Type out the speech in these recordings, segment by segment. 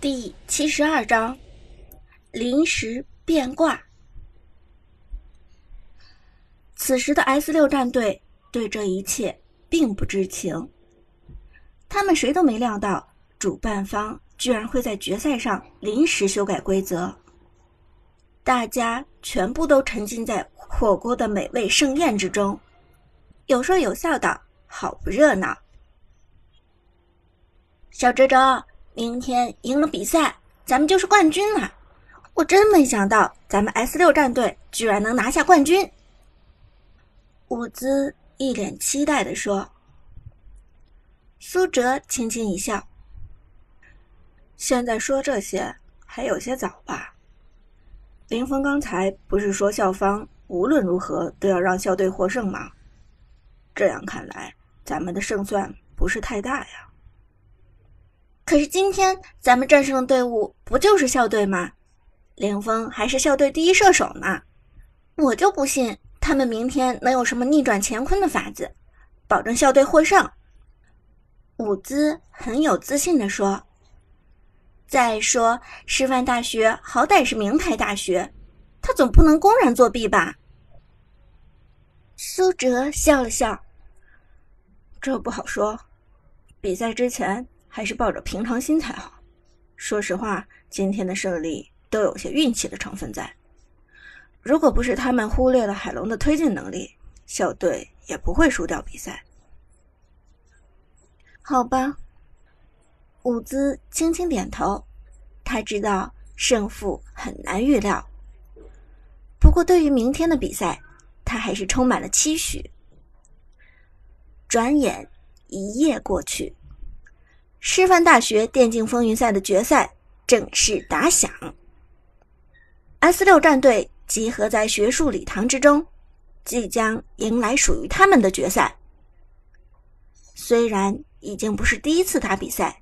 第七十二章临时变卦。此时的 S 六战队对这一切并不知情，他们谁都没料到主办方居然会在决赛上临时修改规则。大家全部都沉浸在火锅的美味盛宴之中，有说有笑的，好不热闹。小哲哲。明天赢了比赛，咱们就是冠军了。我真没想到，咱们 S 六战队居然能拿下冠军。伍兹一脸期待的说。苏哲轻轻一笑：“现在说这些还有些早吧？林峰刚才不是说校方无论如何都要让校队获胜吗？这样看来，咱们的胜算不是太大呀。”可是今天咱们战胜的队伍不就是校队吗？凌风还是校队第一射手呢，我就不信他们明天能有什么逆转乾坤的法子，保证校队获胜。伍兹很有自信地说：“再说师范大学好歹是名牌大学，他总不能公然作弊吧？”苏哲笑了笑：“这不好说，比赛之前。”还是抱着平常心才好。说实话，今天的胜利都有些运气的成分在。如果不是他们忽略了海龙的推进能力，校队也不会输掉比赛。好吧，伍兹轻轻点头。他知道胜负很难预料，不过对于明天的比赛，他还是充满了期许。转眼一夜过去。师范大学电竞风云赛的决赛正式打响。S 六战队集合在学术礼堂之中，即将迎来属于他们的决赛。虽然已经不是第一次打比赛，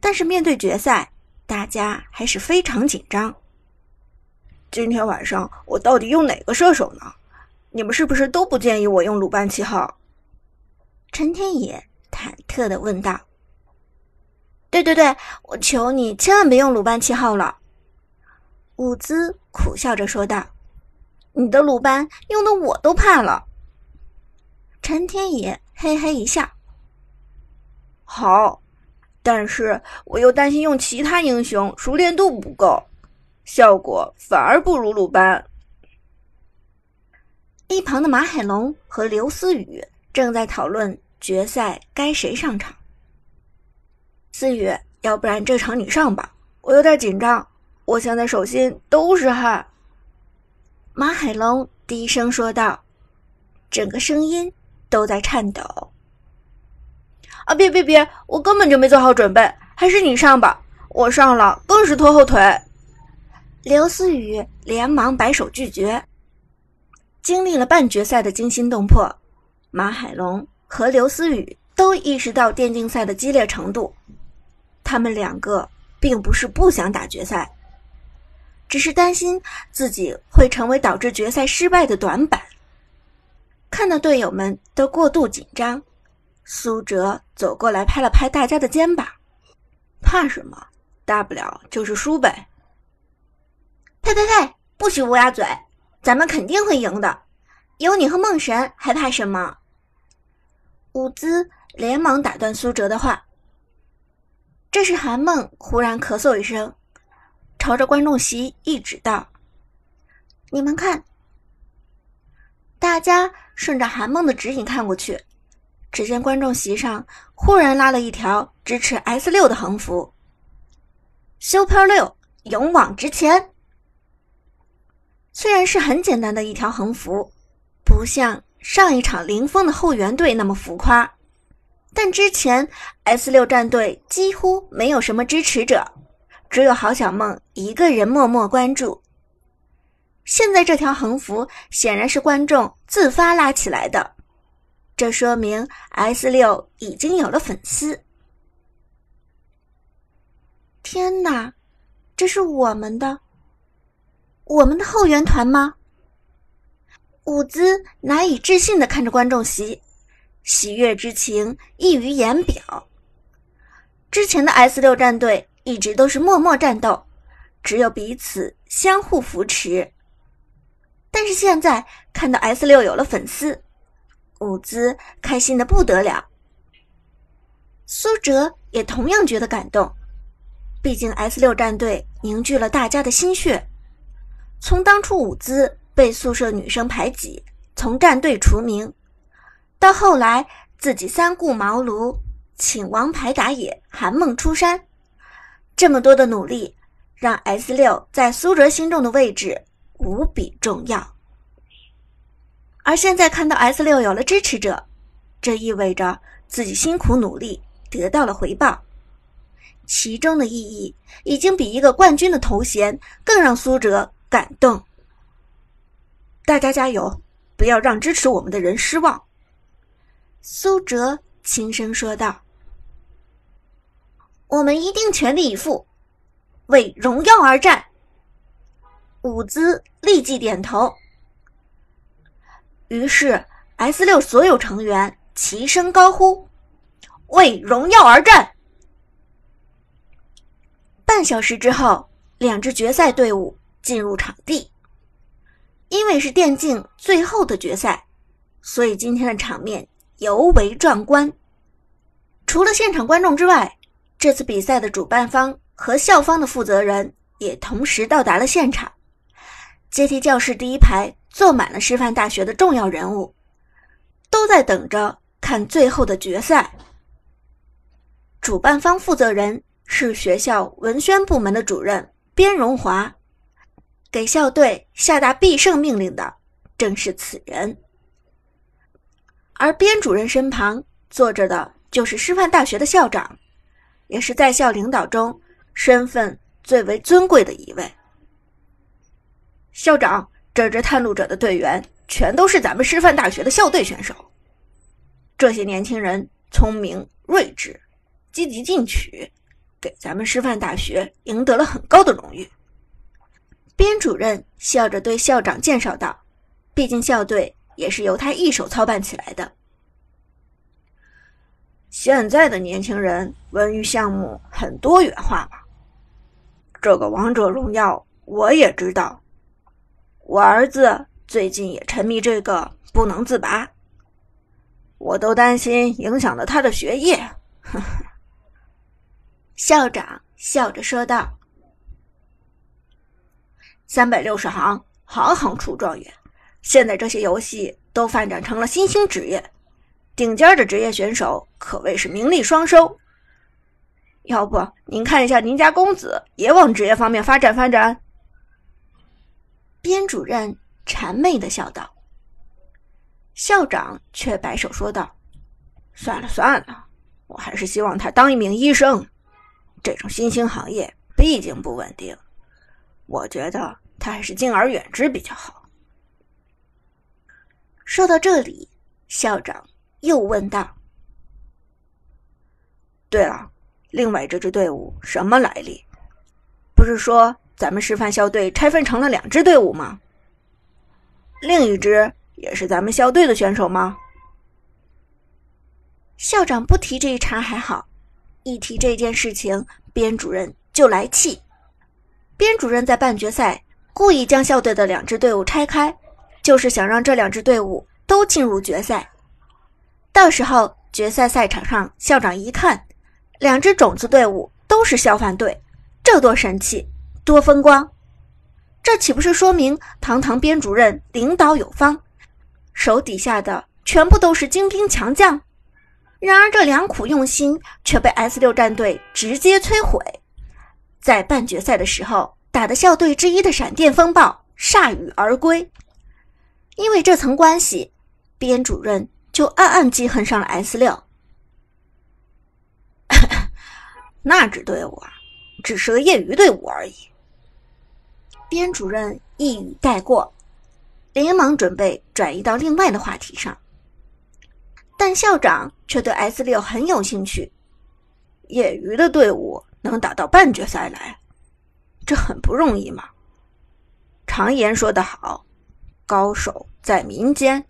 但是面对决赛，大家还是非常紧张。今天晚上我到底用哪个射手呢？你们是不是都不建议我用鲁班七号？陈天野忐忑的问道。对对对，我求你千万别用鲁班七号了。”伍兹苦笑着说道，“你的鲁班用的我都怕了。”陈天野嘿嘿一笑，“好，但是我又担心用其他英雄熟练度不够，效果反而不如鲁班。”一旁的马海龙和刘思雨正在讨论决赛该谁上场。思雨，要不然这场你上吧，我有点紧张，我现在手心都是汗。马海龙低声说道，整个声音都在颤抖。啊，别别别，我根本就没做好准备，还是你上吧，我上了更是拖后腿。刘思雨连忙摆手拒绝。经历了半决赛的惊心动魄，马海龙和刘思雨都意识到电竞赛的激烈程度。他们两个并不是不想打决赛，只是担心自己会成为导致决赛失败的短板。看到队友们都过度紧张，苏哲走过来拍了拍大家的肩膀：“怕什么？大不了就是输呗。”“呸呸呸！不许乌鸦嘴！咱们肯定会赢的，有你和梦神还怕什么？”伍兹连忙打断苏哲的话。这时，韩梦忽然咳嗽一声，朝着观众席一指道：“你们看。”大家顺着韩梦的指引看过去，只见观众席上忽然拉了一条支持 S 六的横幅：“Super 六，勇往直前。”虽然是很简单的一条横幅，不像上一场林峰的后援队那么浮夸。但之前 S 六战队几乎没有什么支持者，只有郝小梦一个人默默关注。现在这条横幅显然是观众自发拉起来的，这说明 S 六已经有了粉丝。天哪，这是我们的，我们的后援团吗？伍兹难以置信的看着观众席。喜悦之情溢于言表。之前的 S 六战队一直都是默默战斗，只有彼此相互扶持。但是现在看到 S 六有了粉丝，伍兹开心的不得了。苏哲也同样觉得感动，毕竟 S 六战队凝聚了大家的心血。从当初伍兹被宿舍女生排挤，从战队除名，到后来自己三顾茅庐，请王牌打野韩梦出山，这么多的努力，让 S 六在苏哲心中的位置无比重要。而现在看到 S 六有了支持者，这意味着自己辛苦努力。得到了回报，其中的意义已经比一个冠军的头衔更让苏哲感动。大家加油，不要让支持我们的人失望。”苏哲轻声说道，“我们一定全力以赴，为荣耀而战。”伍兹立即点头。于是 S 六所有成员齐声高呼。为荣耀而战。半小时之后，两支决赛队伍进入场地。因为是电竞最后的决赛，所以今天的场面尤为壮观。除了现场观众之外，这次比赛的主办方和校方的负责人也同时到达了现场。阶梯教室第一排坐满了师范大学的重要人物，都在等着看最后的决赛。主办方负责人是学校文宣部门的主任边荣华，给校队下达必胜命令的正是此人。而边主任身旁坐着的就是师范大学的校长，也是在校领导中身份最为尊贵的一位。校长，这支探路者的队员全都是咱们师范大学的校队选手，这些年轻人聪明睿智。积极进取，给咱们师范大学赢得了很高的荣誉。边主任笑着对校长介绍道：“毕竟校队也是由他一手操办起来的。现在的年轻人文娱项目很多元化吧，这个王者荣耀我也知道，我儿子最近也沉迷这个不能自拔，我都担心影响了他的学业。”呵呵。校长笑着说道：“三百六十行，行行出状元。现在这些游戏都发展成了新兴职业，顶尖的职业选手可谓是名利双收。要不您看一下您家公子，也往职业方面发展发展？”边主任谄媚的笑道。校长却摆手说道：“算了算了，我还是希望他当一名医生。”这种新兴行业毕竟不稳定，我觉得他还是敬而远之比较好。说到这里，校长又问道：“对了，另外这支队伍什么来历？不是说咱们师范校队拆分成了两支队伍吗？另一支也是咱们校队的选手吗？”校长不提这一茬还好。一提这件事情，边主任就来气。边主任在半决赛故意将校队的两支队伍拆开，就是想让这两支队伍都进入决赛。到时候决赛赛场上，校长一看，两支种子队伍都是校范队，这多神气，多风光！这岂不是说明堂堂编主任领导有方，手底下的全部都是精兵强将？然而，这良苦用心却被 S 六战队直接摧毁。在半决赛的时候，打的校队之一的闪电风暴铩羽而归。因为这层关系，边主任就暗暗记恨上了 S 六。那支队伍啊，只是个业余队伍而已。边主任一语带过，连忙准备转移到另外的话题上。但校长却对 S 六很有兴趣，业余的队伍能打到半决赛来，这很不容易嘛。常言说得好，高手在民间。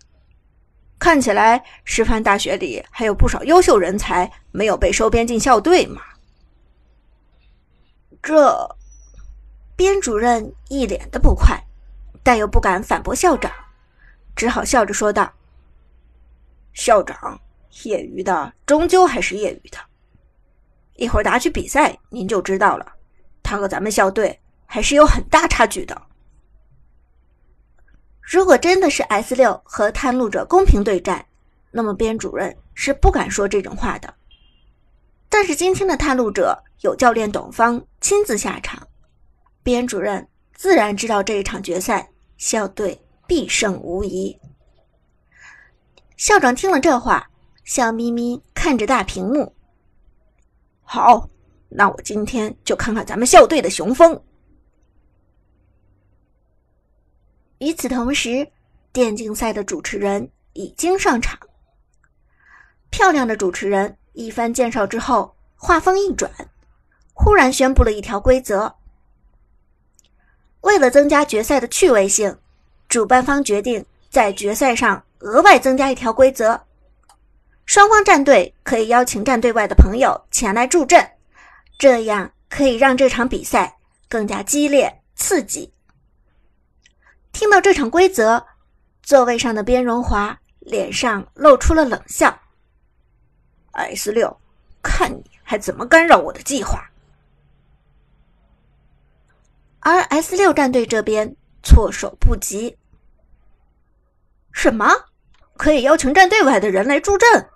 看起来师范大学里还有不少优秀人才没有被收编进校队嘛。这编主任一脸的不快，但又不敢反驳校长，只好笑着说道：“校长，业余的终究还是业余的，一会儿打起比赛您就知道了，他和咱们校队还是有很大差距的。如果真的是 S 六和探路者公平对战，那么编主任是不敢说这种话的。但是今天的探路者有教练董方亲自下场。”编主任自然知道这一场决赛校队必胜无疑。校长听了这话，笑眯眯看着大屏幕。好，那我今天就看看咱们校队的雄风。与此同时，电竞赛的主持人已经上场。漂亮的主持人一番介绍之后，话锋一转，忽然宣布了一条规则。为了增加决赛的趣味性，主办方决定在决赛上额外增加一条规则：双方战队可以邀请战队外的朋友前来助阵，这样可以让这场比赛更加激烈刺激。听到这场规则，座位上的边荣华脸上露出了冷笑：“S 六，看你还怎么干扰我的计划！”而 S 六战队这边措手不及。什么？可以邀请战队外的人来助阵？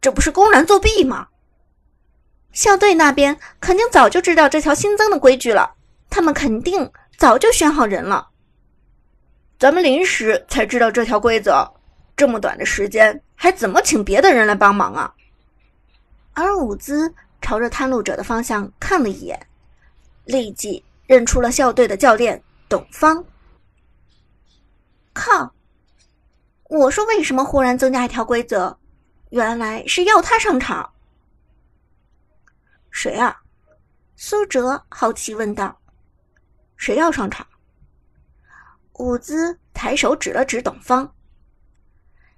这不是公然作弊吗？校队那边肯定早就知道这条新增的规矩了，他们肯定早就选好人了。咱们临时才知道这条规则，这么短的时间还怎么请别的人来帮忙啊？而伍兹朝着探路者的方向看了一眼，立即。认出了校队的教练董方。靠！我说为什么忽然增加一条规则？原来是要他上场。谁啊？苏哲好奇问道。谁要上场？伍兹抬手指了指董方。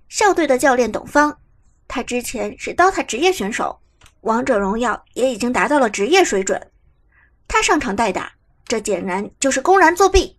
校队的教练董方，他之前是 DOTA 职业选手，王者荣耀也已经达到了职业水准。他上场代打。这显然就是公然作弊！